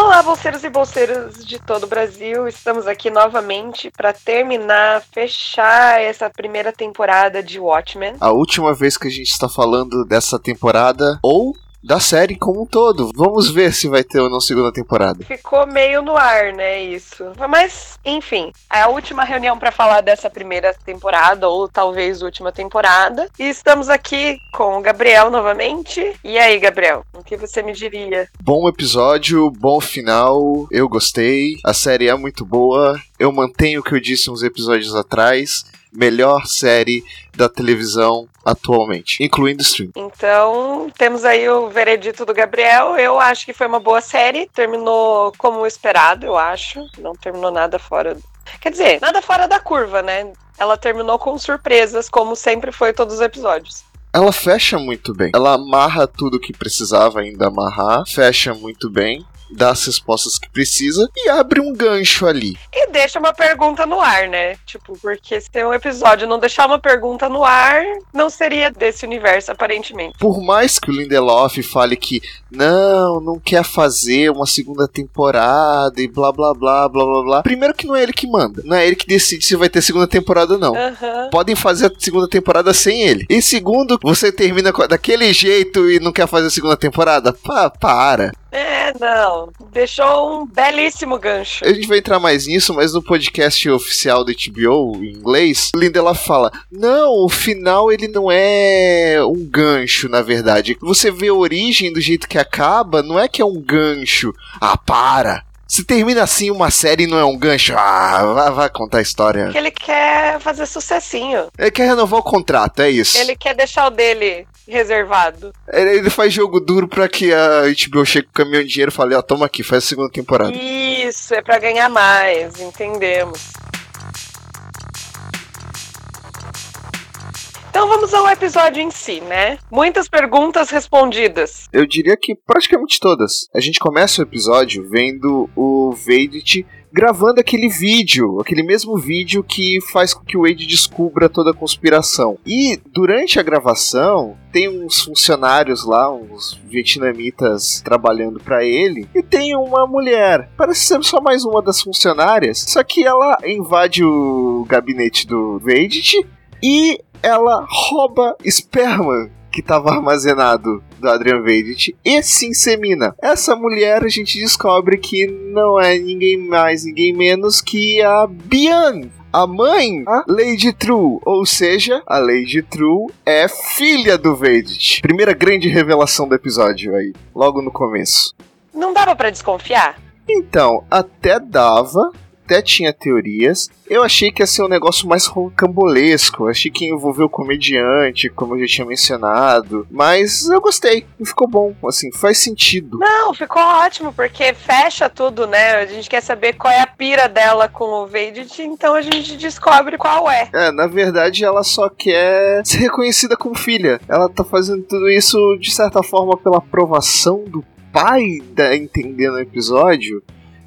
Olá, bolseiros e bolseiras de todo o Brasil. Estamos aqui novamente para terminar, fechar essa primeira temporada de Watchmen. A última vez que a gente está falando dessa temporada, ou da série como um todo. Vamos ver se vai ter ou não segunda temporada. Ficou meio no ar, né, isso. Mas, enfim, é a última reunião para falar dessa primeira temporada, ou talvez última temporada. E estamos aqui com o Gabriel novamente. E aí, Gabriel, o que você me diria? Bom episódio, bom final, eu gostei. A série é muito boa. Eu mantenho o que eu disse uns episódios atrás melhor série da televisão atualmente, incluindo stream. Então, temos aí o veredito do Gabriel. Eu acho que foi uma boa série. Terminou como esperado, eu acho. Não terminou nada fora. Quer dizer, nada fora da curva, né? Ela terminou com surpresas, como sempre foi todos os episódios. Ela fecha muito bem. Ela amarra tudo que precisava ainda amarrar, fecha muito bem dá as respostas que precisa e abre um gancho ali. E deixa uma pergunta no ar, né? Tipo, porque se um episódio não deixar uma pergunta no ar, não seria desse universo, aparentemente. Por mais que o Lindelof fale que não, não quer fazer uma segunda temporada e blá blá blá blá blá blá. Primeiro que não é ele que manda, não é ele que decide se vai ter segunda temporada ou não. Uhum. Podem fazer a segunda temporada sem ele. E segundo, você termina daquele jeito e não quer fazer a segunda temporada? Pá, para. É, não. Deixou um belíssimo gancho. A gente vai entrar mais nisso, mas no podcast oficial do HBO, em inglês, Lindelof fala: Não, o final ele não é um gancho, na verdade. Você vê a origem do jeito que acaba, não é que é um gancho. Ah, para! Se termina assim uma série e não é um gancho, ah, vai, vai contar a história. Porque ele quer fazer sucessinho. Ele quer renovar o contrato, é isso. Ele quer deixar o dele reservado. Ele faz jogo duro pra que a HBO chegue com o caminhão de dinheiro e fale, ó, toma aqui, faz a segunda temporada. Isso, é para ganhar mais, entendemos. Então vamos ao episódio em si, né? Muitas perguntas respondidas. Eu diria que praticamente todas. A gente começa o episódio vendo o Vedit gravando aquele vídeo, aquele mesmo vídeo que faz com que o Wade descubra toda a conspiração. E durante a gravação, tem uns funcionários lá, uns vietnamitas trabalhando para ele, e tem uma mulher. Parece ser só mais uma das funcionárias, só que ela invade o gabinete do Vedit e ela rouba esperma que estava armazenado do Adrian Vedit e se insemina. Essa mulher a gente descobre que não é ninguém mais, ninguém menos que a Bian. A mãe, a Lady True, ou seja, a Lady True é filha do Vedit. Primeira grande revelação do episódio aí, logo no começo. Não dava para desconfiar? Então, até dava, até tinha teorias. Eu achei que ia ser um negócio mais rocambolesco. Achei que ia envolver o comediante, como eu já tinha mencionado. Mas eu gostei. E ficou bom. Assim, faz sentido. Não, ficou ótimo, porque fecha tudo, né? A gente quer saber qual é a pira dela com o Vedit, então a gente descobre qual é. É, na verdade, ela só quer ser reconhecida como filha. Ela tá fazendo tudo isso, de certa forma, pela aprovação do pai da entender no episódio.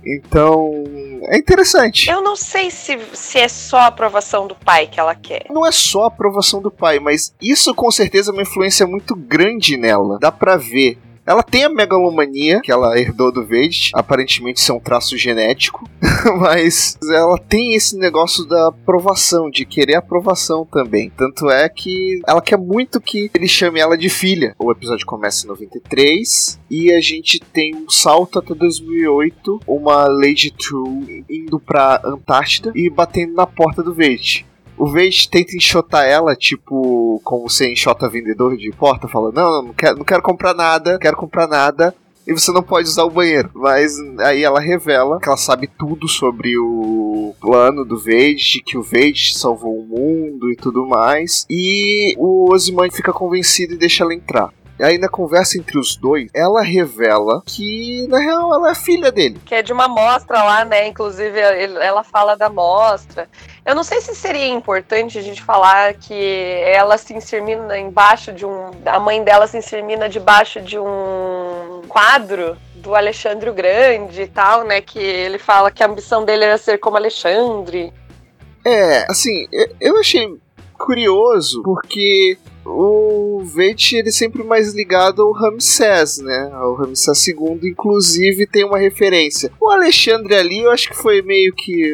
Então, é interessante. Eu não sei se, se é só a aprovação do pai que ela quer. Não é só a aprovação do pai, mas isso com certeza é uma influência muito grande nela. Dá pra ver. Ela tem a megalomania, que ela herdou do Vade, aparentemente isso é um traço genético, mas ela tem esse negócio da aprovação, de querer aprovação também. Tanto é que ela quer muito que ele chame ela de filha. O episódio começa em 93 e a gente tem um salto até 2008, uma Lady True indo pra Antártida e batendo na porta do Vade o Vade tenta enxotar ela, tipo, como você enxota vendedor de porta, falando, não, não quero, não quero comprar nada, quero comprar nada. E você não pode usar o banheiro. Mas aí ela revela que ela sabe tudo sobre o plano do Vade, que o Vade salvou o mundo e tudo mais. E o Ozymandias fica convencido e deixa ela entrar. E aí na conversa entre os dois, ela revela que na real ela é filha dele. Que é de uma mostra lá, né? Inclusive ela fala da mostra. Eu não sei se seria importante a gente falar que ela se insermina embaixo de um. A mãe dela se insermina debaixo de um quadro do Alexandre o Grande e tal, né? Que ele fala que a ambição dele era ser como Alexandre. É, assim, eu achei curioso porque o Veit ele é sempre mais ligado ao Ramsés, né? Ao Ramsés II, inclusive tem uma referência. O Alexandre ali, eu acho que foi meio que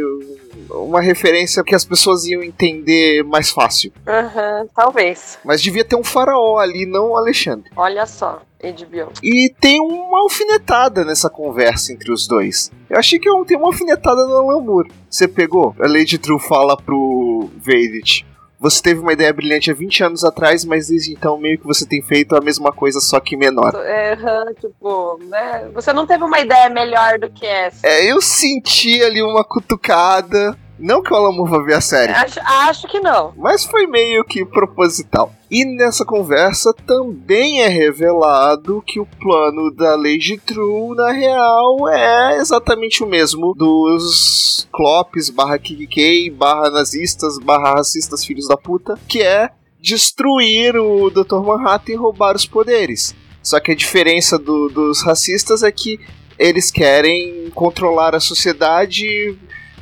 uma referência que as pessoas iam entender mais fácil. Uhum, talvez. Mas devia ter um faraó ali, não o Alexandre. Olha só. HBO. E tem uma alfinetada nessa conversa entre os dois. Eu achei que tem uma alfinetada no Alan Moore. Você pegou? A Lady True fala pro Vedit. Você teve uma ideia brilhante há 20 anos atrás, mas desde então meio que você tem feito a mesma coisa, só que menor. É, tipo, né? Você não teve uma ideia melhor do que essa. É, eu senti ali uma cutucada não que o Alan Moore vá ver a série. Acho, acho que não. Mas foi meio que proposital. E nessa conversa também é revelado que o plano da Lady True, na real, é exatamente o mesmo dos Clopes barra KKK barra nazistas barra racistas filhos da puta, que é destruir o Dr. Manhattan e roubar os poderes. Só que a diferença do, dos racistas é que eles querem controlar a sociedade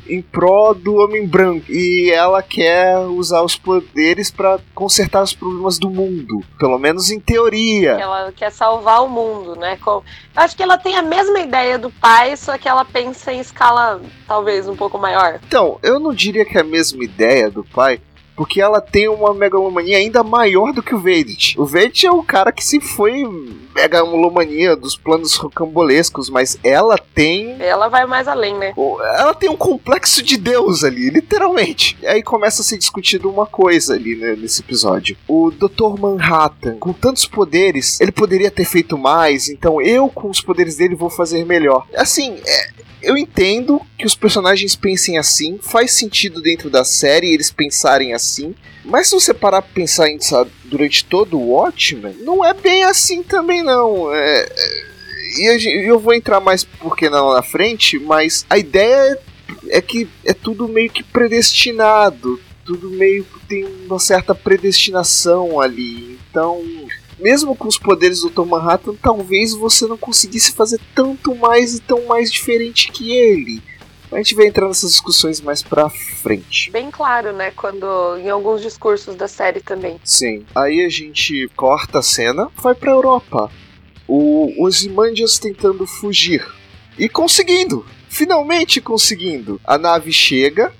em pró do homem branco e ela quer usar os poderes para consertar os problemas do mundo, pelo menos em teoria. Ela quer salvar o mundo, né? Com... Acho que ela tem a mesma ideia do pai, só que ela pensa em escala talvez um pouco maior. Então, eu não diria que é a mesma ideia do pai, porque ela tem uma megalomania ainda maior do que o Vedit. O Vedit é o cara que se foi megalomania dos planos rocambolescos, mas ela tem. Ela vai mais além, né? Ela tem um complexo de Deus ali, literalmente. E aí começa a ser discutido uma coisa ali né, nesse episódio. O Dr. Manhattan, com tantos poderes, ele poderia ter feito mais, então eu, com os poderes dele, vou fazer melhor. Assim, é, eu entendo que os personagens pensem assim, faz sentido dentro da série eles pensarem assim, mas se você parar pra pensar em, sabe, durante todo o Watchmen, não é bem assim também não. É, é e eu vou entrar mais porque não na frente, mas a ideia é que é tudo meio que predestinado, tudo meio que tem uma certa predestinação ali. Então, mesmo com os poderes do Tom Manhattan, talvez você não conseguisse fazer tanto mais e tão mais diferente que ele. A gente vai entrar nessas discussões mais pra frente. Bem claro, né? Quando. em alguns discursos da série também. Sim. Aí a gente corta a cena, vai pra Europa. O Ozymandias tentando fugir. E conseguindo! Finalmente conseguindo! A nave chega,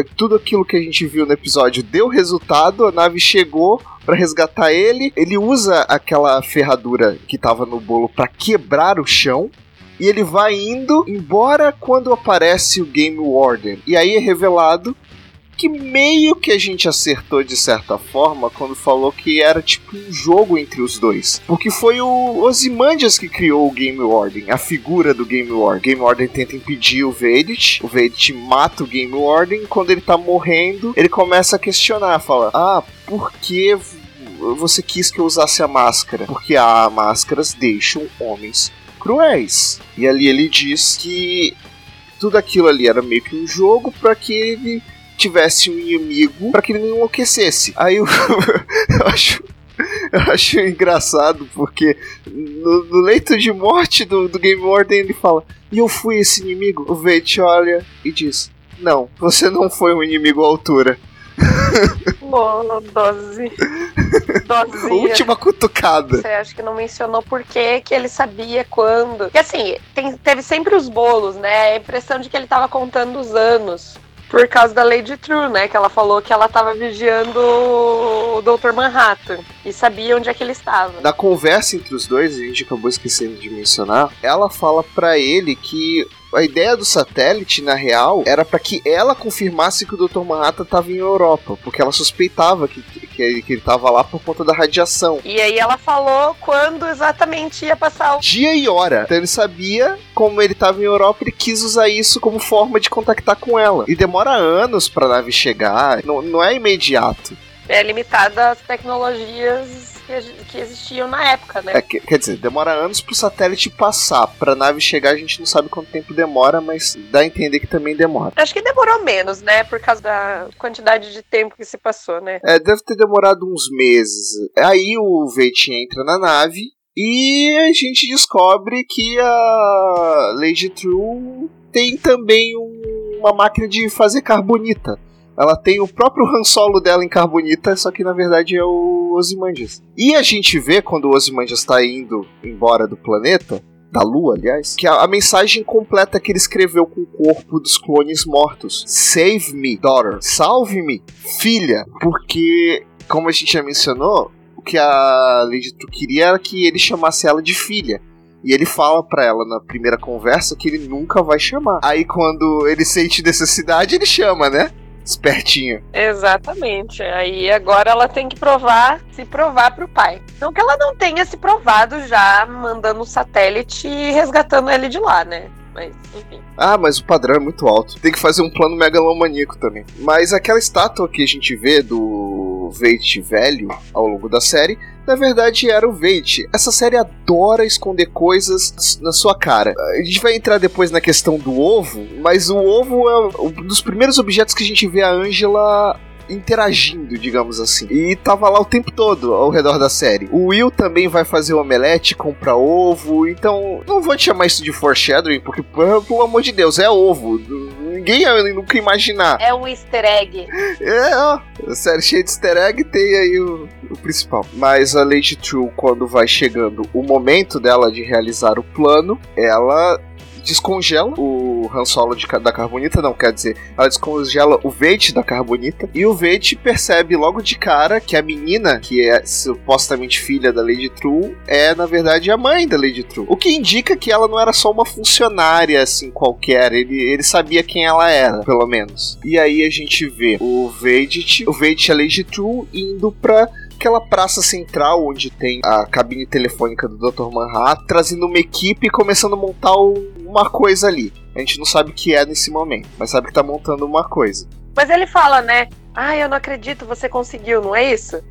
tudo aquilo que a gente viu no episódio deu resultado, a nave chegou para resgatar ele, ele usa aquela ferradura que tava no bolo para quebrar o chão. E ele vai indo, embora quando aparece o Game Warden. E aí é revelado que meio que a gente acertou de certa forma quando falou que era tipo um jogo entre os dois. Porque foi o Ozymandias que criou o Game Warden, a figura do Game Warden. Game Warden tenta impedir o Vedit, o Vedit mata o Game Warden, quando ele tá morrendo, ele começa a questionar, fala: "Ah, por que você quis que eu usasse a máscara? Porque ah, máscaras deixam homens cruéis". E ali ele diz que tudo aquilo ali era meio que um jogo para que ele tivesse um inimigo para que ele não enlouquecesse. Aí eu, eu acho eu acho engraçado porque no, no, leito de morte do, do Game Warden ele fala: E eu fui esse inimigo? O Veit olha e diz: Não, você não foi um inimigo à altura. Oh, dose. Dozinha. Última cutucada. Você acha que não mencionou por que, que ele sabia quando. Porque assim, tem, teve sempre os bolos, né? A impressão de que ele tava contando os anos por causa da Lady True, né? Que ela falou que ela estava vigiando o Dr. Manhattan e sabia onde é que ele estava. Na conversa entre os dois, a gente acabou esquecendo de mencionar, ela fala para ele que a ideia do satélite, na real, era para que ela confirmasse que o Dr. Manhattan estava em Europa, porque ela suspeitava que, que, ele, que ele tava lá por conta da radiação. E aí ela falou quando exatamente ia passar o. Dia e hora. Então ele sabia como ele estava em Europa, ele quis usar isso como forma de contactar com ela. E demora anos pra nave chegar, não, não é imediato. É limitada às tecnologias que, que existiam na época, né? É, quer dizer, demora anos pro satélite passar. Pra nave chegar, a gente não sabe quanto tempo demora, mas dá a entender que também demora. Acho que demorou menos, né? Por causa da quantidade de tempo que se passou, né? É, deve ter demorado uns meses. Aí o Veit entra na nave e a gente descobre que a Lady True tem também um, uma máquina de fazer carbonita. Ela tem o próprio Han Solo dela em Carbonita, só que na verdade é o Ozymandias. E a gente vê quando o Ozymandias está indo embora do planeta, da Lua, aliás, que a, a, mensagem completa que ele escreveu com o corpo dos clones mortos: Save me, daughter. Salve-me, filha. Porque, como a gente já mencionou, o que a Lady Tu queria era que ele chamasse ela de filha. E ele fala pra ela na primeira conversa que ele nunca vai chamar. Aí quando ele sente necessidade, ele chama, né? Espertinha. Exatamente. Aí agora ela tem que provar, se provar pro pai. Não que ela não tenha se provado já mandando um satélite e resgatando ele de lá, né? Mas, enfim. Ah, mas o padrão é muito alto. Tem que fazer um plano megalomaníaco também. Mas aquela estátua que a gente vê do Veit velho ao longo da série na verdade era o Veit. Essa série adora esconder coisas na sua cara. A gente vai entrar depois na questão do ovo, mas o ovo é um dos primeiros objetos que a gente vê a Angela interagindo, digamos assim. E tava lá o tempo todo ao redor da série. O Will também vai fazer o omelete, compra ovo, então não vou te chamar isso de foreshadowing, porque pelo amor de Deus, é ovo. Ninguém nunca imaginar. É um easter egg. É, ó, série cheia de easter egg tem aí o, o principal. Mas a Lady True, quando vai chegando o momento dela de realizar o plano, ela descongela o Han Solo de, da Carbonita, não, quer dizer, ela descongela o Veit da Carbonita, e o Veit percebe logo de cara que a menina, que é supostamente filha da Lady True, é na verdade a mãe da Lady True. O que indica que ela não era só uma funcionária assim qualquer, ele, ele sabia quem ela era, pelo menos. E aí a gente vê o Veit, o Veit e a Lady True indo pra aquela praça central onde tem a cabine telefônica do Dr. Manhattan, trazendo uma equipe e começando a montar uma coisa ali. A gente não sabe o que é nesse momento, mas sabe que tá montando uma coisa. Mas ele fala, né? Ah, eu não acredito, você conseguiu, não é isso?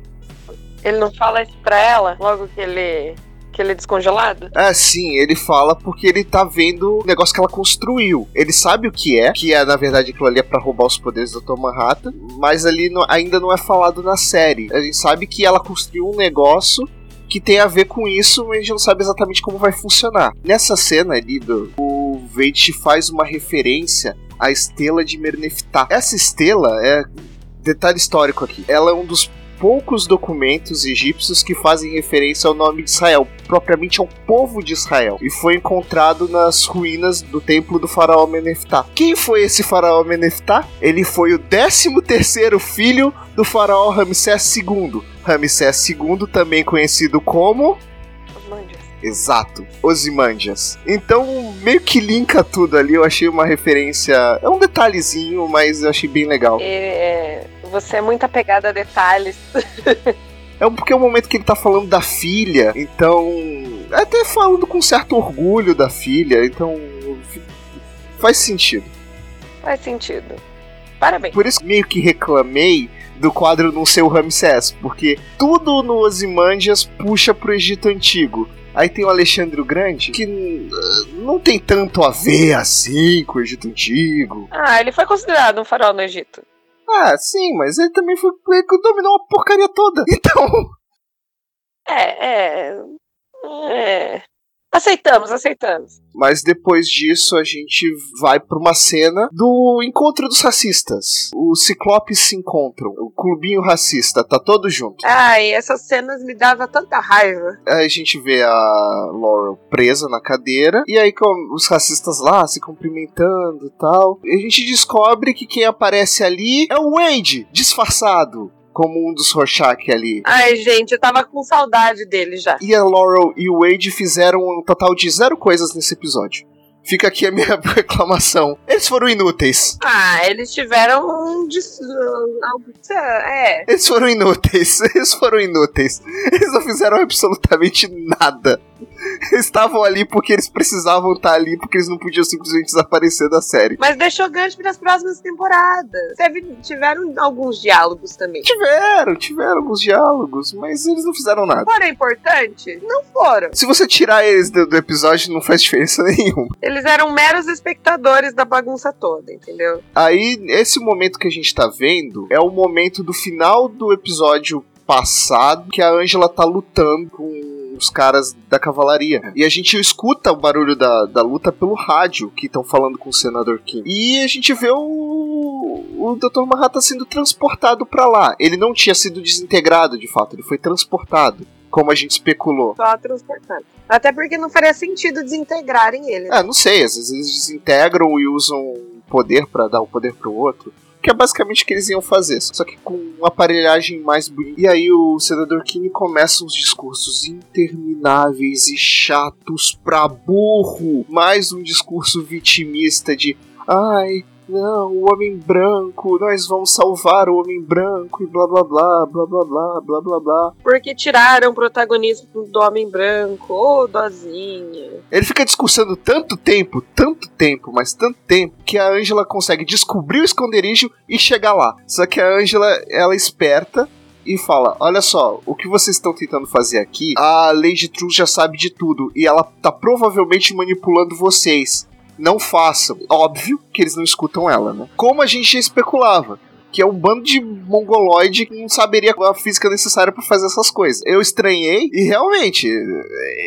Ele não fala isso pra ela logo que ele que ele é descongelado? É, sim, ele fala porque ele tá vendo o negócio que ela construiu. Ele sabe o que é, que é na verdade aquilo ali é pra roubar os poderes do Dr. Manhattan, mas ali no, ainda não é falado na série. A gente sabe que ela construiu um negócio que tem a ver com isso, mas a gente não sabe exatamente como vai funcionar. Nessa cena ali, do, o Veit faz uma referência à estela de Merneftah. Essa estela é. Detalhe histórico aqui. Ela é um dos poucos documentos egípcios que fazem referência ao nome de Israel, propriamente ao povo de Israel, e foi encontrado nas ruínas do templo do faraó Meneftah. Quem foi esse faraó Meneftah? Ele foi o 13 terceiro filho do faraó Ramsés II. Ramsés II, também conhecido como Exato, Ozymandias. Então, meio que linka tudo ali, eu achei uma referência. É um detalhezinho, mas eu achei bem legal. É, você é muito apegado a detalhes. é porque é o momento que ele tá falando da filha, então. Até falando com certo orgulho da filha, então. Faz sentido. Faz sentido. Parabéns. Por isso meio que reclamei do quadro não ser o Ramsés, porque tudo no Ozymandias puxa pro Egito Antigo. Aí tem o Alexandre o Grande, que não tem tanto a ver assim com o Egito Antigo. Ah, ele foi considerado um farol no Egito. Ah, sim, mas ele também foi ele que dominou a porcaria toda. Então. É, é. É. Aceitamos, aceitamos. Mas depois disso a gente vai para uma cena do encontro dos racistas. Os ciclopes se encontram. O clubinho racista, tá todo junto. Ai, essas cenas me dava tanta raiva. Aí a gente vê a Laurel presa na cadeira. E aí com os racistas lá se cumprimentando e tal. E a gente descobre que quem aparece ali é o Wade, disfarçado como um dos Rorschach ali. Ai, gente, eu tava com saudade dele já. E a Laurel e o Wade fizeram um total de zero coisas nesse episódio. Fica aqui a minha reclamação. Eles foram inúteis. Ah, eles tiveram um. É. Eles foram inúteis. Eles foram inúteis. Eles não fizeram absolutamente nada. estavam ali porque eles precisavam estar ali, porque eles não podiam simplesmente desaparecer da série. Mas deixou gancho para as próximas temporadas. Teve, tiveram alguns diálogos também. Tiveram, tiveram alguns diálogos, mas eles não fizeram nada. Foram importantes? Não foram. Se você tirar eles do, do episódio, não faz diferença nenhuma. Eles eram meros espectadores da bagunça toda, entendeu? Aí, esse momento que a gente tá vendo é o momento do final do episódio passado que a Angela tá lutando com os caras da cavalaria. E a gente escuta o barulho da, da luta pelo rádio que estão falando com o senador Kim. E a gente vê o, o Dr. Manhattan sendo transportado para lá. Ele não tinha sido desintegrado, de fato, ele foi transportado como a gente especulou. Só transportado. Até porque não faria sentido desintegrarem ele. Né? Ah, não sei, às vezes eles desintegram e usam poder para dar o poder pro outro. Que é basicamente o que eles iam fazer, só que com uma aparelhagem mais bonita. E aí o senador Kinney começa uns discursos intermináveis e chatos pra burro. Mais um discurso vitimista de ai, não, o homem branco, nós vamos salvar o homem branco e blá blá blá, blá blá blá, blá blá blá. Porque tiraram o protagonismo do homem branco, ô oh, dozinha. Ele fica discursando tanto tempo, tanto tempo, mas tanto tempo, que a Angela consegue descobrir o esconderijo e chegar lá. Só que a Angela, ela é esperta, e fala: Olha só, o que vocês estão tentando fazer aqui, a Lady True já sabe de tudo e ela tá provavelmente manipulando vocês não façam. Óbvio que eles não escutam ela, né? Como a gente especulava que é um bando de mongoloide que não saberia a física necessária para fazer essas coisas. Eu estranhei e realmente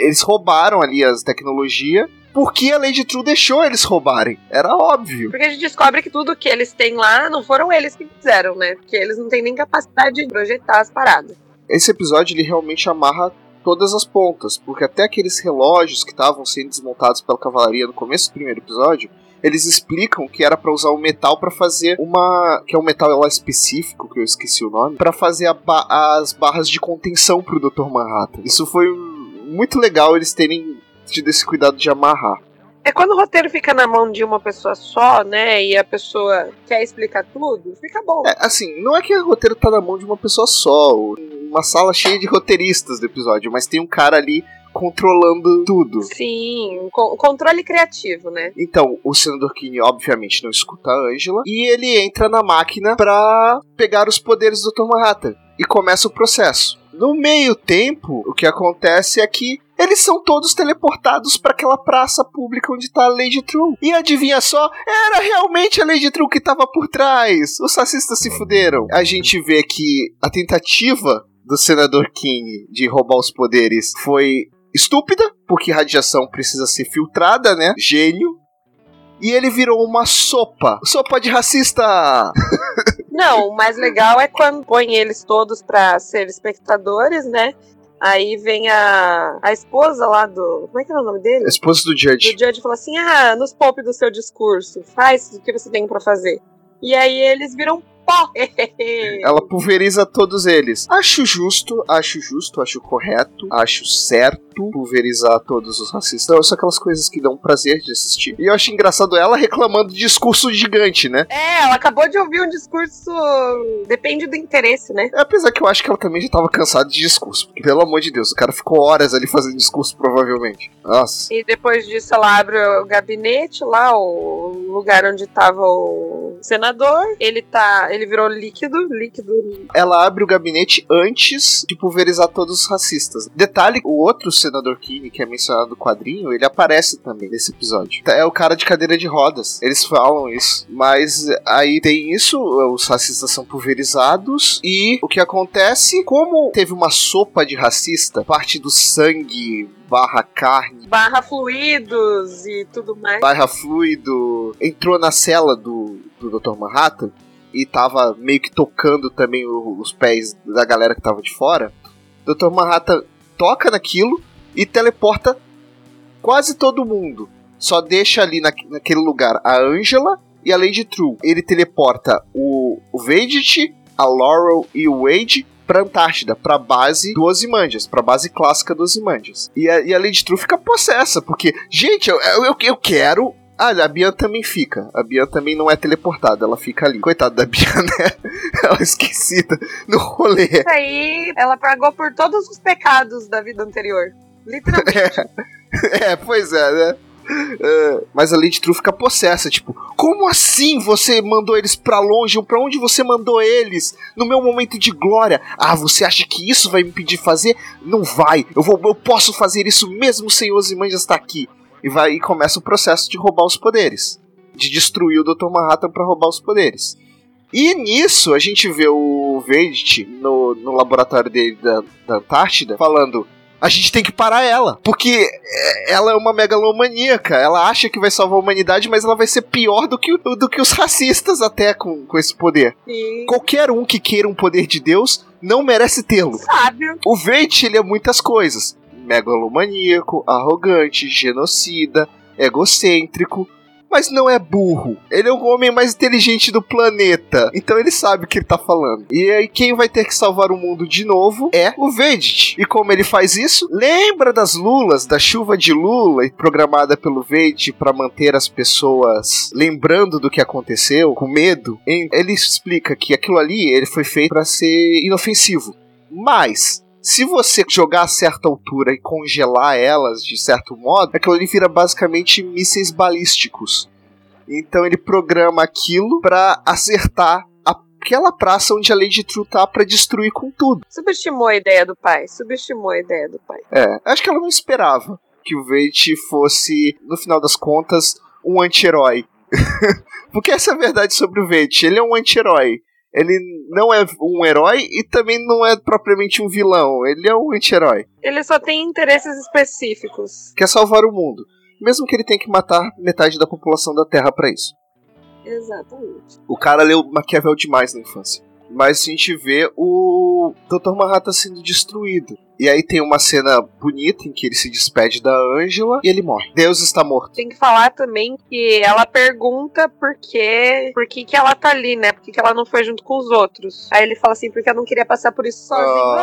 eles roubaram ali as tecnologias porque a Lady True deixou eles roubarem. Era óbvio. Porque a gente descobre que tudo que eles têm lá não foram eles que fizeram, né? Porque eles não têm nem capacidade de projetar as paradas. Esse episódio ele realmente amarra todas as pontas, porque até aqueles relógios que estavam sendo desmontados pela cavalaria no começo do primeiro episódio, eles explicam que era para usar o metal para fazer uma, que é um metal lá específico que eu esqueci o nome, para fazer ba as barras de contenção pro Dr. Manhattan. Isso foi muito legal eles terem tido esse cuidado de amarrar. É quando o roteiro fica na mão de uma pessoa só, né? E a pessoa quer explicar tudo, fica bom. É, assim, não é que o roteiro tá na mão de uma pessoa só. Uma sala cheia de roteiristas do episódio, mas tem um cara ali controlando tudo. Sim, o controle criativo, né? Então, o senador Kinney, obviamente, não escuta a Angela e ele entra na máquina pra pegar os poderes do Dr. Manhattan. E começa o processo. No meio tempo, o que acontece é que eles são todos teleportados para aquela praça pública onde tá a Lady True. E adivinha só, era realmente a Lady True que tava por trás. Os racistas se fuderam. A gente vê que a tentativa do senador King de roubar os poderes foi estúpida, porque radiação precisa ser filtrada, né? Gênio. E ele virou uma sopa. Sopa de racista! Não, o mais legal é quando põe eles todos para ser espectadores, né? Aí vem a, a esposa lá do. Como é que é o nome dele? A esposa do Judge. Do Judge fala assim: ah, nos poupe do seu discurso, faz o que você tem para fazer. E aí eles viram pó. Ela pulveriza todos eles. Acho justo, acho justo, acho correto, acho certo pulverizar todos os racistas. São aquelas coisas que dão prazer de assistir. E eu acho engraçado ela reclamando de discurso gigante, né? É, ela acabou de ouvir um discurso. Depende do interesse, né? Apesar que eu acho que ela também já tava cansada de discurso. Porque, pelo amor de Deus, o cara ficou horas ali fazendo discurso, provavelmente. Nossa. E depois disso ela abre o gabinete lá, o lugar onde tava o senador. Ele tá ele virou líquido, líquido. Ela abre o gabinete antes de pulverizar todos os racistas. Detalhe, o outro senador Kinney, que é mencionado no quadrinho, ele aparece também nesse episódio. É o cara de cadeira de rodas. Eles falam isso. Mas aí tem isso, os racistas são pulverizados e o que acontece, como teve uma sopa de racista, parte do sangue barra carne. Barra fluidos e tudo mais. Barra fluido. Entrou na cela do, do Dr. Manhattan e tava meio que tocando também os pés da galera que tava de fora, Dr. Manhattan toca naquilo e teleporta quase todo mundo. Só deixa ali na, naquele lugar a Angela e a Lady True. Ele teleporta o, o Vedit, a Laurel e o Wade pra Antártida, pra base do Ozymandias, pra base clássica do Ozymandias. E a, e a Lady True fica possessa, porque, gente, eu, eu, eu quero ah, a Bian também fica. A Bian também não é teleportada, ela fica ali. Coitada da Bian, né? Ela é esquecida no rolê. Isso aí, ela pagou por todos os pecados da vida anterior. Literalmente. É, é pois é, né? É, mas a Lady True fica possessa, tipo, como assim você mandou eles para longe? Para onde você mandou eles? No meu momento de glória. Ah, você acha que isso vai me impedir de fazer? Não vai. Eu vou, eu posso fazer isso mesmo sem Ozymandias estar aqui e vai e começa o processo de roubar os poderes, de destruir o Dr. Manhattan para roubar os poderes. E nisso a gente vê o Vedit no, no laboratório dele da, da Antártida falando: A gente tem que parar ela. Porque é, ela é uma megalomaníaca. Ela acha que vai salvar a humanidade, mas ela vai ser pior do que, do que os racistas até com, com esse poder. Sim. Qualquer um que queira um poder de Deus não merece tê-lo. Sábio. O Veit, ele é muitas coisas. Megalomaníaco, arrogante, genocida, egocêntrico, mas não é burro. Ele é o homem mais inteligente do planeta. Então ele sabe o que ele tá falando. E aí quem vai ter que salvar o mundo de novo é o Vedit. E como ele faz isso? Lembra das lulas, da chuva de lula programada pelo Vedit para manter as pessoas lembrando do que aconteceu, com medo? Ele explica que aquilo ali ele foi feito para ser inofensivo. Mas se você jogar a certa altura e congelar elas de certo modo, aquilo ali vira basicamente mísseis balísticos. Então ele programa aquilo para acertar aquela praça onde a Lady True tá pra destruir com tudo. Subestimou a ideia do pai. Subestimou a ideia do pai. É, acho que ela não esperava que o Veit fosse, no final das contas, um anti-herói. Porque essa é a verdade sobre o Veit. Ele é um anti-herói ele não é um herói e também não é propriamente um vilão. Ele é um anti-herói. Ele só tem interesses específicos. Quer salvar o mundo. Mesmo que ele tenha que matar metade da população da Terra para isso. Exatamente. O cara leu Maquiavel demais na infância. Mas a gente vê o Dr. Manhattan sendo destruído. E aí tem uma cena bonita em que ele se despede da Angela e ele morre. Deus está morto. Tem que falar também que ela pergunta por que, por que, que ela tá ali, né? Por que, que ela não foi junto com os outros. Aí ele fala assim, porque ela não queria passar por isso sozinho.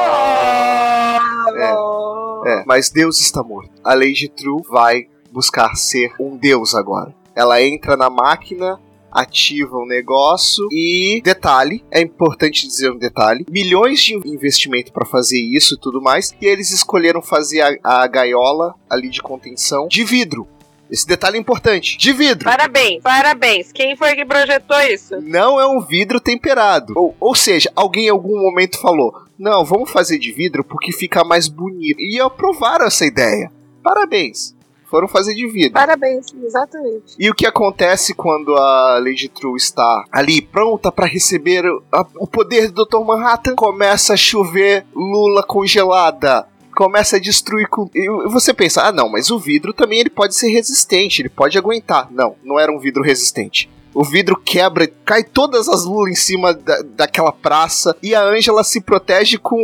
Oh, é, é, mas Deus está morto. A Lady True vai buscar ser um deus agora. Ela entra na máquina ativa o negócio e detalhe, é importante dizer um detalhe, milhões de investimento para fazer isso e tudo mais, e eles escolheram fazer a, a gaiola ali de contenção de vidro. Esse detalhe é importante. De vidro. Parabéns, parabéns. Quem foi que projetou isso? Não é um vidro temperado. Ou, ou seja, alguém em algum momento falou: não, vamos fazer de vidro porque fica mais bonito. E aprovaram essa ideia. Parabéns foram fazer de vida. Parabéns, exatamente. E o que acontece quando a Lady True está ali pronta para receber a, o poder do Dr. Manhattan? Começa a chover lula congelada começa a destruir com. E você pensa, ah não, mas o vidro também ele pode ser resistente, ele pode aguentar. Não, não era um vidro resistente. O vidro quebra, cai todas as lulas em cima da, daquela praça e a Angela se protege com.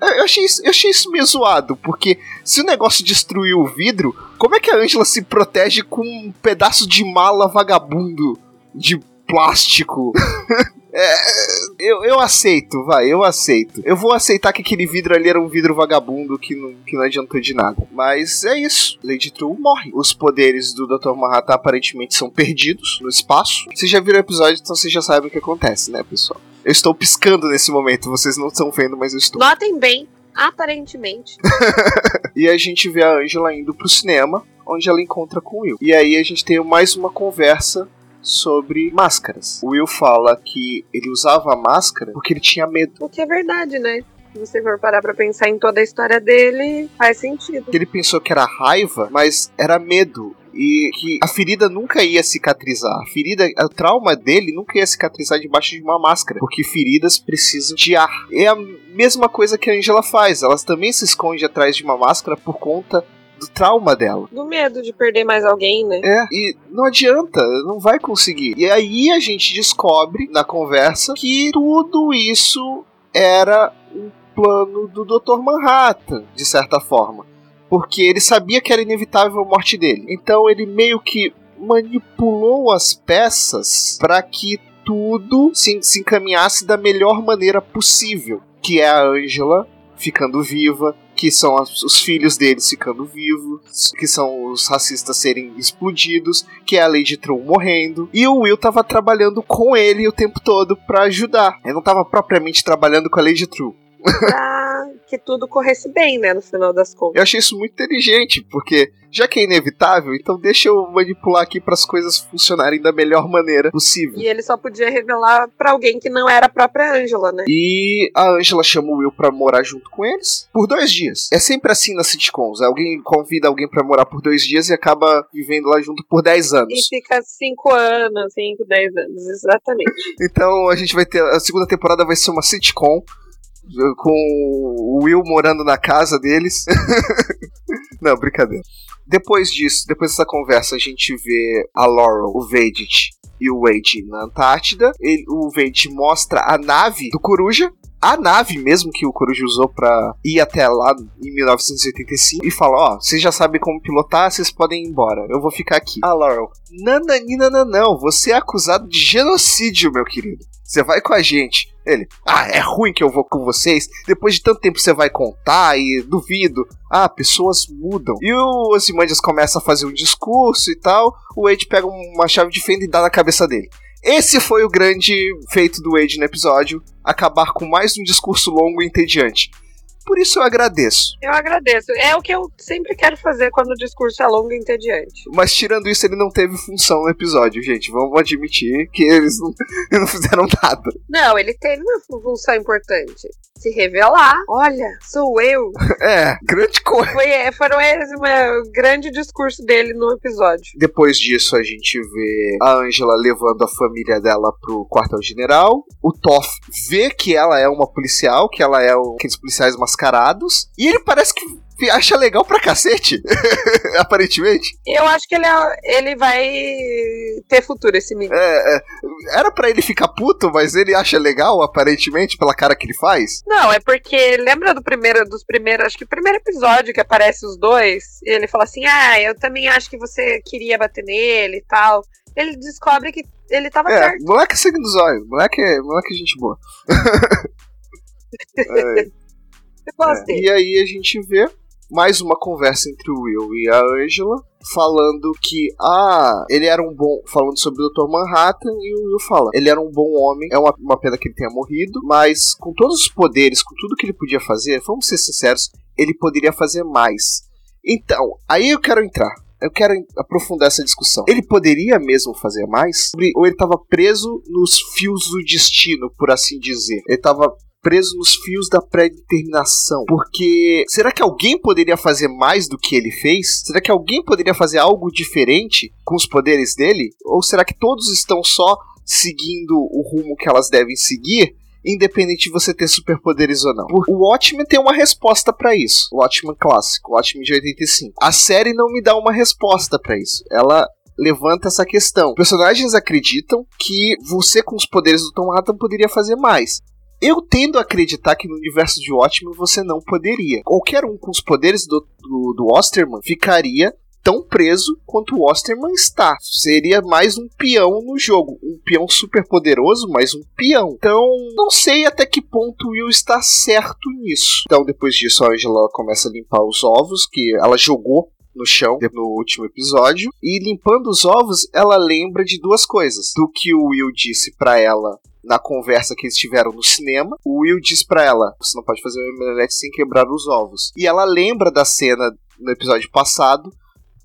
Eu achei, isso, eu achei isso meio zoado, porque se o negócio destruiu o vidro, como é que a Angela se protege com um pedaço de mala vagabundo de plástico? É, eu, eu aceito, vai, eu aceito. Eu vou aceitar que aquele vidro ali era um vidro vagabundo que não, que não adiantou de nada. Mas é isso. Lady True morre. Os poderes do Dr. Manhattan aparentemente são perdidos no espaço. Vocês já viram o episódio, então vocês já sabem o que acontece, né, pessoal? Eu estou piscando nesse momento, vocês não estão vendo, mas eu estou. Notem bem, aparentemente. e a gente vê a Angela indo pro cinema, onde ela encontra com o Will. E aí a gente tem mais uma conversa sobre máscaras. O Will fala que ele usava a máscara porque ele tinha medo. O que é verdade, né? Se você for parar pra pensar em toda a história dele, faz sentido. Ele pensou que era raiva, mas era medo e que a ferida nunca ia cicatrizar. A ferida, o trauma dele nunca ia cicatrizar debaixo de uma máscara, porque feridas precisam de ar. É a mesma coisa que a Angela faz, elas também se esconde atrás de uma máscara por conta do trauma dela. Do medo de perder mais alguém, né? É, e não adianta, não vai conseguir. E aí a gente descobre na conversa que tudo isso era um plano do Dr. Manhattan, de certa forma. Porque ele sabia que era inevitável a morte dele. Então ele meio que manipulou as peças para que tudo se, se encaminhasse da melhor maneira possível. Que é a Angela ficando viva, que são os filhos deles ficando vivos, que são os racistas serem explodidos, que é a Lady Tron morrendo, e o Will tava trabalhando com ele o tempo todo para ajudar. Ele não tava propriamente trabalhando com a Lady True. Pra que tudo corresse bem, né, no final das contas. Eu achei isso muito inteligente, porque já que é inevitável, então deixa eu manipular aqui para as coisas funcionarem da melhor maneira possível. E ele só podia revelar para alguém que não era a própria Angela, né? E a Angela chama o Will para morar junto com eles por dois dias. É sempre assim nas sitcoms. Alguém convida alguém para morar por dois dias e acaba vivendo lá junto por dez anos. E fica cinco anos, cinco, dez anos, exatamente. então a gente vai ter. A segunda temporada vai ser uma sitcom Com o Will morando na casa deles. Não, brincadeira. Depois disso, depois dessa conversa, a gente vê a Laurel, o Vedit e o Wade na Antártida. Ele, o Wade mostra a nave do Coruja, a nave mesmo que o Coruja usou para ir até lá em 1985 e fala: Ó, oh, vocês já sabem como pilotar, vocês podem ir embora. Eu vou ficar aqui. A Laurel: Nananina, não, você é acusado de genocídio, meu querido. Você vai com a gente. Ele, ah, é ruim que eu vou com vocês. Depois de tanto tempo você vai contar e duvido. Ah, pessoas mudam. E o Ozymandias começa a fazer um discurso e tal. O Wade pega uma chave de fenda e dá na cabeça dele. Esse foi o grande feito do Wade no episódio: acabar com mais um discurso longo e entediante. Por isso eu agradeço. Eu agradeço. É o que eu sempre quero fazer quando o discurso é longo e entediante. Mas tirando isso, ele não teve função no episódio, gente. Vamos admitir que eles não, não fizeram nada. Não, ele teve uma função importante. Se revelar. Olha, sou eu. É, grande coisa. Foi, é, foram esse o grande discurso dele no episódio. Depois disso, a gente vê a Angela levando a família dela pro quartel-general. O Toff vê que ela é uma policial, que ela é um, aqueles policiais mascarados mascarados. E ele parece que acha legal pra cacete, aparentemente. Eu acho que ele, é, ele vai ter futuro, esse menino. É, é, era para ele ficar puto, mas ele acha legal, aparentemente, pela cara que ele faz. Não, é porque lembra do primeiro, dos primeiros, acho que o primeiro episódio que aparece os dois, e ele fala assim: Ah, eu também acho que você queria bater nele e tal. Ele descobre que ele tava é, certo. Moleque seguindo os olhos, moleque, moleque gente boa. é. É. E aí a gente vê mais uma conversa entre o Will e a Angela, falando que, ah, ele era um bom. Falando sobre o Dr. Manhattan, e o Will fala: ele era um bom homem, é uma, uma pena que ele tenha morrido, mas com todos os poderes, com tudo que ele podia fazer, vamos ser sinceros, ele poderia fazer mais. Então, aí eu quero entrar. Eu quero aprofundar essa discussão. Ele poderia mesmo fazer mais? Ou ele estava preso nos fios do destino, por assim dizer? Ele estava preso nos fios da pré-determinação. Porque será que alguém poderia fazer mais do que ele fez? Será que alguém poderia fazer algo diferente com os poderes dele? Ou será que todos estão só seguindo o rumo que elas devem seguir? independente de você ter superpoderes ou não. O Watchmen tem uma resposta para isso. O Watchmen clássico, o Watchmen de 85. A série não me dá uma resposta para isso. Ela levanta essa questão. Personagens acreditam que você com os poderes do Tom Manhattan poderia fazer mais. Eu tendo a acreditar que no universo de Watchmen você não poderia. Qualquer um com os poderes do, do, do Osterman ficaria tão preso quanto o Osterman está. Seria mais um peão no jogo. Um peão super poderoso, mas um peão. Então, não sei até que ponto o Will está certo nisso. Então, depois disso, a Angela começa a limpar os ovos que ela jogou no chão no último episódio. E limpando os ovos, ela lembra de duas coisas: do que o Will disse para ela na conversa que eles tiveram no cinema, o Will diz para ela: Você não pode fazer uma omelete sem quebrar os ovos. E ela lembra da cena no episódio passado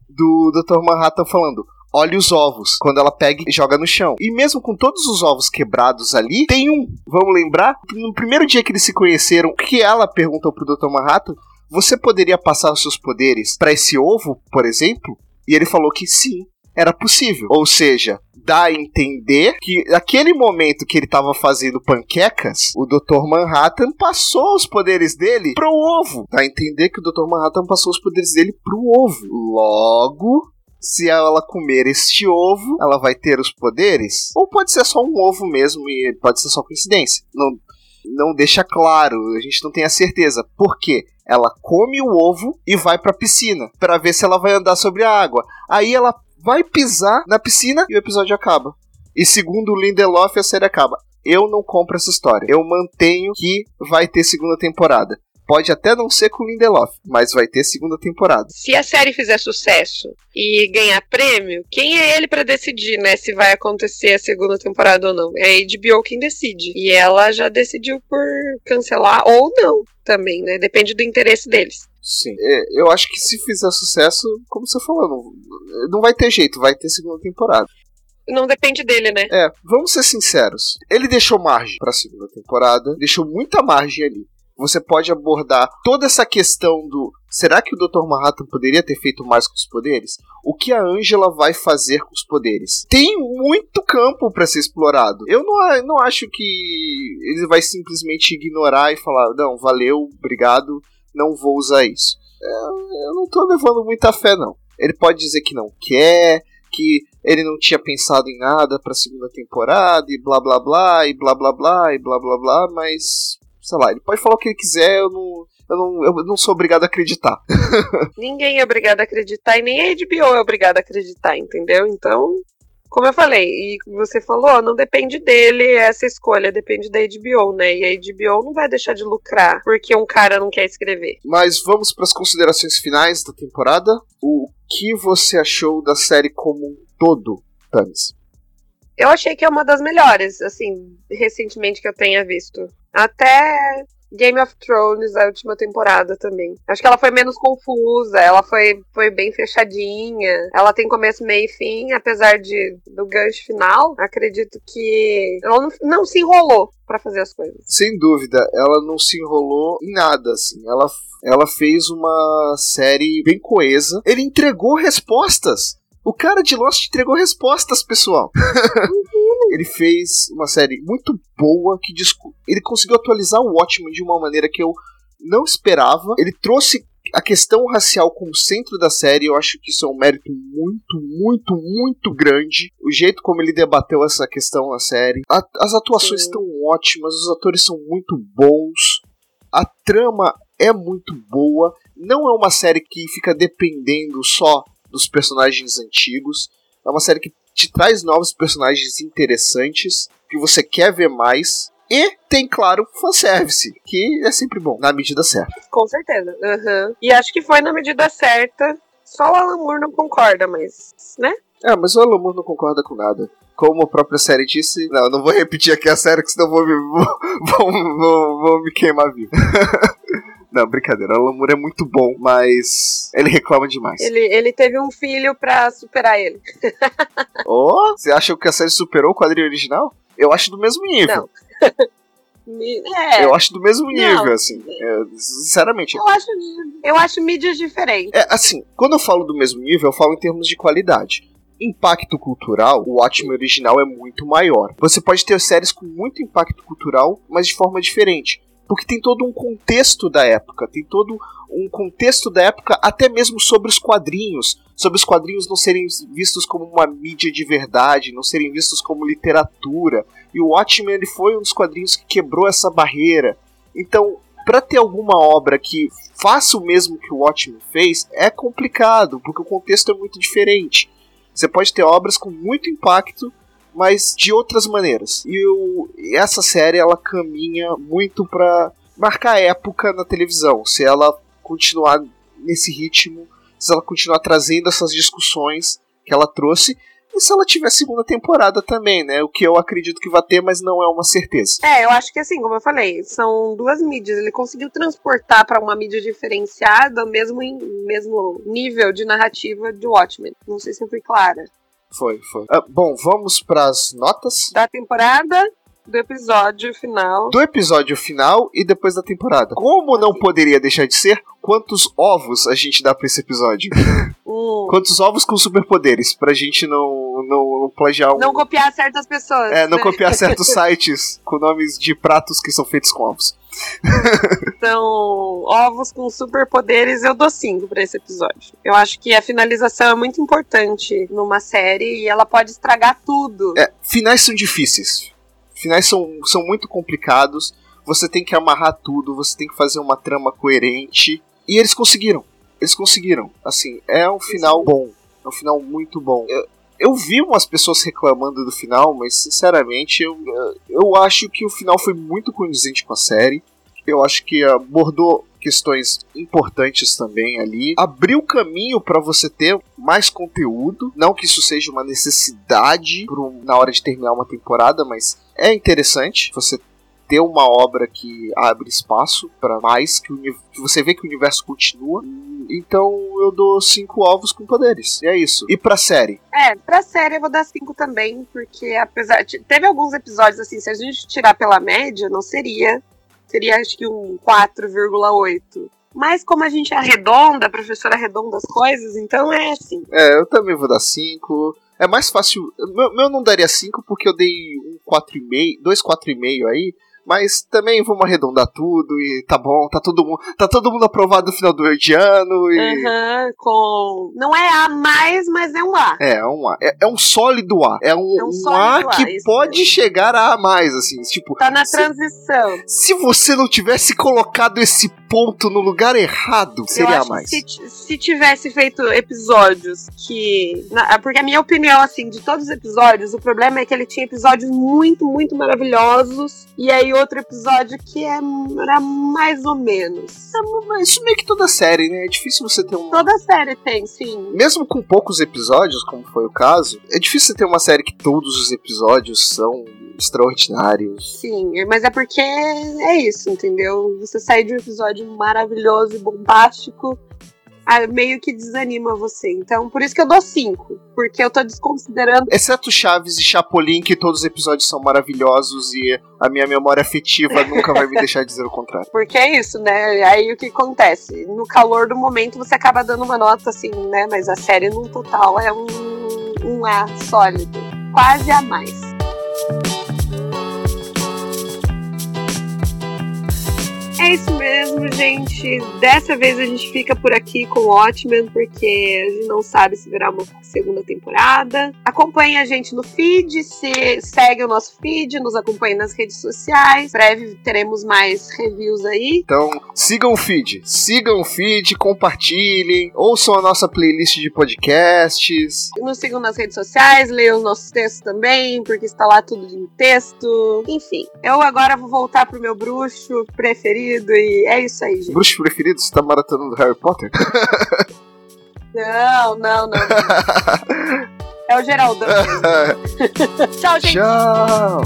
do Dr. Manhattan falando: olha os ovos, quando ela pega e joga no chão. E mesmo com todos os ovos quebrados ali, tem um. Vamos lembrar? No primeiro dia que eles se conheceram, que ela perguntou pro Dr. Manhattan: Você poderia passar os seus poderes para esse ovo, por exemplo? E ele falou que sim era possível. Ou seja, dá a entender que naquele momento que ele estava fazendo panquecas, o Dr. Manhattan passou os poderes dele pro ovo. Dá a entender que o Dr. Manhattan passou os poderes dele pro ovo. Logo, se ela comer este ovo, ela vai ter os poderes? Ou pode ser só um ovo mesmo e pode ser só coincidência? Não, não deixa claro, a gente não tem a certeza. Por quê? Ela come o ovo e vai para a piscina para ver se ela vai andar sobre a água. Aí ela vai pisar na piscina e o episódio acaba. E segundo o Lindelof, a série acaba. Eu não compro essa história. Eu mantenho que vai ter segunda temporada. Pode até não ser com o Lindelof, mas vai ter segunda temporada. Se a série fizer sucesso e ganhar prêmio, quem é ele para decidir, né, se vai acontecer a segunda temporada ou não? É a HBO quem decide. E ela já decidiu por cancelar ou não também, né? Depende do interesse deles. Sim. É, eu acho que se fizer sucesso, como você falou, não, não vai ter jeito, vai ter segunda temporada. Não depende dele, né? É, vamos ser sinceros. Ele deixou margem pra segunda temporada, deixou muita margem ali. Você pode abordar toda essa questão do será que o Dr. Manhattan poderia ter feito mais com os poderes? O que a Angela vai fazer com os poderes? Tem muito campo para ser explorado. Eu não, não acho que ele vai simplesmente ignorar e falar: não, valeu, obrigado, não vou usar isso. Eu, eu não tô levando muita fé, não. Ele pode dizer que não quer, que ele não tinha pensado em nada para a segunda temporada e blá blá blá e blá blá blá e blá blá blá, mas sei lá, ele pode falar o que ele quiser, eu não, eu não, eu não sou obrigado a acreditar. Ninguém é obrigado a acreditar e nem a HBO é obrigado a acreditar, entendeu? Então, como eu falei, e você falou, não depende dele essa escolha, depende da HBO, né? E a HBO não vai deixar de lucrar porque um cara não quer escrever. Mas vamos para as considerações finais da temporada. O que você achou da série como um todo, Tanis? Eu achei que é uma das melhores, assim, recentemente que eu tenha visto. Até Game of Thrones, a última temporada também. Acho que ela foi menos confusa, ela foi, foi bem fechadinha. Ela tem começo, meio e fim, apesar de do gancho final. Acredito que ela não, não se enrolou para fazer as coisas. Sem dúvida, ela não se enrolou em nada, assim. Ela, ela fez uma série bem coesa. Ele entregou respostas. O cara de Lost entregou respostas, pessoal. ele fez uma série muito boa que ele conseguiu atualizar o Watchmen de uma maneira que eu não esperava. Ele trouxe a questão racial como centro da série, eu acho que isso é um mérito muito, muito, muito grande. O jeito como ele debateu essa questão na série. A, as atuações Sim. estão ótimas, os atores são muito bons. A trama é muito boa. Não é uma série que fica dependendo só dos personagens antigos. É uma série que te traz novos personagens interessantes, que você quer ver mais. E tem, claro, fanservice, que é sempre bom, na medida certa. Com certeza. Uhum. E acho que foi na medida certa. Só o Alan Moore não concorda, mas. né? É, mas o Alan Moore não concorda com nada. Como a própria série disse. Não, eu não vou repetir aqui a série, que senão vou, vou, vou, vou, vou me queimar vivo. Não, brincadeira. O Lamour é muito bom, mas ele reclama demais. Ele, ele teve um filho pra superar ele. oh, você acha que a série superou o quadrinho original? Eu acho do mesmo nível. É. Eu acho do mesmo nível, Não. assim. É, sinceramente. Eu acho, eu acho mídias diferentes. É, assim, quando eu falo do mesmo nível, eu falo em termos de qualidade impacto cultural, o Watchmen original é muito maior. Você pode ter séries com muito impacto cultural, mas de forma diferente porque tem todo um contexto da época, tem todo um contexto da época até mesmo sobre os quadrinhos, sobre os quadrinhos não serem vistos como uma mídia de verdade, não serem vistos como literatura. E o Watchmen ele foi um dos quadrinhos que quebrou essa barreira. Então, para ter alguma obra que faça o mesmo que o Watchmen fez, é complicado, porque o contexto é muito diferente. Você pode ter obras com muito impacto mas de outras maneiras. E o, essa série ela caminha muito para marcar época na televisão. Se ela continuar nesse ritmo, se ela continuar trazendo essas discussões que ela trouxe. E se ela tiver segunda temporada também, né? O que eu acredito que vai ter, mas não é uma certeza. É, eu acho que assim, como eu falei, são duas mídias. Ele conseguiu transportar para uma mídia diferenciada, mesmo em mesmo nível de narrativa de Watchmen. Não sei se eu fui clara. Foi, foi. Uh, bom, vamos para as notas. Da temporada, do episódio final. Do episódio final e depois da temporada. Como não poderia deixar de ser, quantos ovos a gente dá pra esse episódio? Hum. Quantos ovos com superpoderes, pra gente não, não, não plagiar um... Não copiar certas pessoas. É, não né? copiar certos sites com nomes de pratos que são feitos com ovos. então, ovos com superpoderes, eu dou 5 pra esse episódio. Eu acho que a finalização é muito importante numa série e ela pode estragar tudo. É, finais são difíceis. Finais são, são muito complicados. Você tem que amarrar tudo, você tem que fazer uma trama coerente. E eles conseguiram. Eles conseguiram. Assim, é um final bom. É um final muito bom. Eu, eu vi umas pessoas reclamando do final, mas sinceramente eu, eu acho que o final foi muito condizente com a série. Eu acho que abordou questões importantes também ali. Abriu caminho para você ter mais conteúdo. Não que isso seja uma necessidade na hora de terminar uma temporada, mas é interessante você ter uma obra que abre espaço para mais, que, que, você vê que o universo continua. Então eu dou cinco ovos com poderes. E é isso. E pra série? É, pra série eu vou dar cinco também, porque apesar de. Teve alguns episódios assim, se a gente tirar pela média, não seria seria acho que um 4,8. Mas como a gente arredonda, a professora arredonda as coisas, então é assim. É, eu também vou dar 5. É mais fácil. Meu, meu não daria 5 porque eu dei um 4,5, dois 4,5 aí. Mas também vamos arredondar tudo e tá bom, tá todo mundo, tá todo mundo aprovado no final do ano e Aham, com. Não é A mais, mas é um A. é, é um A, é, é um sólido A, é um, É um um A A, que pode mesmo. chegar a A mais assim, tipo, Tá na se- transição. se você não tivesse colocado esse ponto no lugar errado, seria a mais. se, se tivesse feito episódios que. na- porque a minha opinião, assim, de todos os episódios, o problema é que ele tinha episódios muito, muito maravilhosos. E aí outro episódio que é, era mais ou menos. Mas isso meio que toda série, né? É difícil você ter um Toda série tem, sim. mesmo com poucos episódios, como foi o caso, é difícil você ter uma série que todos os episódios são extraordinários. Sim, mas é porque é isso, entendeu? Você sai de um episódio maravilhoso e bombástico, meio que desanima você. Então, por isso que eu dou cinco. Porque eu tô desconsiderando. Exceto Chaves e Chapolin, que todos os episódios são maravilhosos e a minha memória afetiva nunca vai me deixar dizer o contrário. Porque é isso, né? Aí o que acontece? No calor do momento você acaba dando uma nota assim, né? Mas a série no total é um, um A sólido. Quase a mais. Isso mesmo, gente. Dessa vez a gente fica por aqui com o Watchmen, porque a gente não sabe se virá uma segunda temporada. Acompanhe a gente no feed, se segue o nosso feed, nos acompanhe nas redes sociais. Breve teremos mais reviews aí. Então, sigam o feed, sigam o feed, compartilhem, ouçam a nossa playlist de podcasts. Nos sigam nas redes sociais, leiam os nossos textos também, porque está lá tudo em texto. Enfim, eu agora vou voltar pro meu bruxo preferido e é isso aí, gente. Bruxo preferido, você tá maratonando Harry Potter? Não, não, não. É o Geraldão. Tchau, gente. Tchau!